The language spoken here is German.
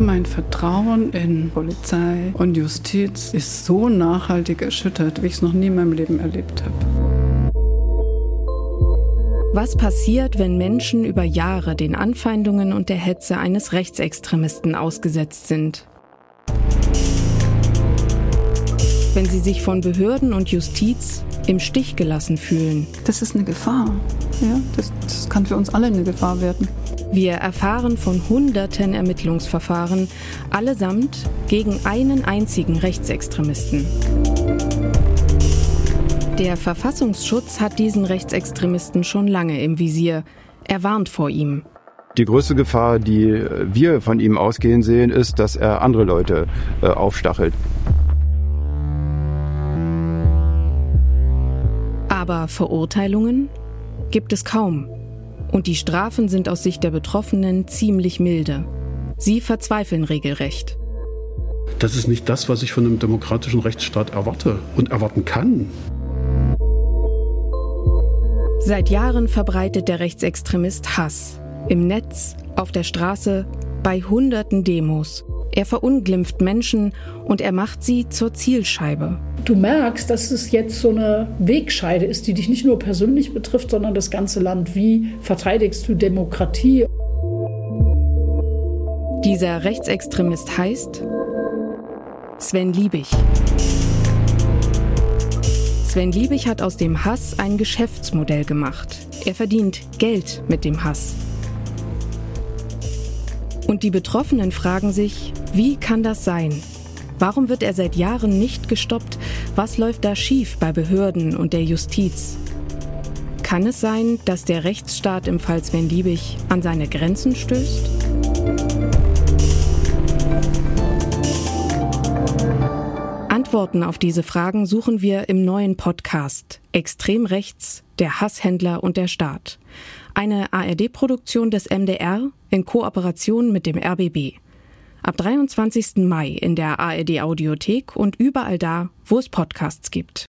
Mein Vertrauen in Polizei und Justiz ist so nachhaltig erschüttert, wie ich es noch nie in meinem Leben erlebt habe. Was passiert, wenn Menschen über Jahre den Anfeindungen und der Hetze eines Rechtsextremisten ausgesetzt sind? Wenn sie sich von Behörden und Justiz im Stich gelassen fühlen. Das ist eine Gefahr. Ja, das, das kann für uns alle eine Gefahr werden. Wir erfahren von hunderten Ermittlungsverfahren, allesamt gegen einen einzigen Rechtsextremisten. Der Verfassungsschutz hat diesen Rechtsextremisten schon lange im Visier. Er warnt vor ihm. Die größte Gefahr, die wir von ihm ausgehen sehen, ist, dass er andere Leute äh, aufstachelt. Aber Verurteilungen gibt es kaum. Und die Strafen sind aus Sicht der Betroffenen ziemlich milde. Sie verzweifeln regelrecht. Das ist nicht das, was ich von einem demokratischen Rechtsstaat erwarte und erwarten kann. Seit Jahren verbreitet der Rechtsextremist Hass. Im Netz, auf der Straße, bei hunderten Demos. Er verunglimpft Menschen und er macht sie zur Zielscheibe. Du merkst, dass es jetzt so eine Wegscheide ist, die dich nicht nur persönlich betrifft, sondern das ganze Land. Wie verteidigst du Demokratie? Dieser Rechtsextremist heißt Sven Liebig. Sven Liebig hat aus dem Hass ein Geschäftsmodell gemacht. Er verdient Geld mit dem Hass. Und die Betroffenen fragen sich, wie kann das sein? Warum wird er seit Jahren nicht gestoppt? Was läuft da schief bei Behörden und der Justiz? Kann es sein, dass der Rechtsstaat im Fall Sven Liebig an seine Grenzen stößt? Antworten auf diese Fragen suchen wir im neuen Podcast Extrem rechts, der Hasshändler und der Staat. Eine ARD-Produktion des MDR in Kooperation mit dem RBB. Ab 23. Mai in der ARD Audiothek und überall da, wo es Podcasts gibt.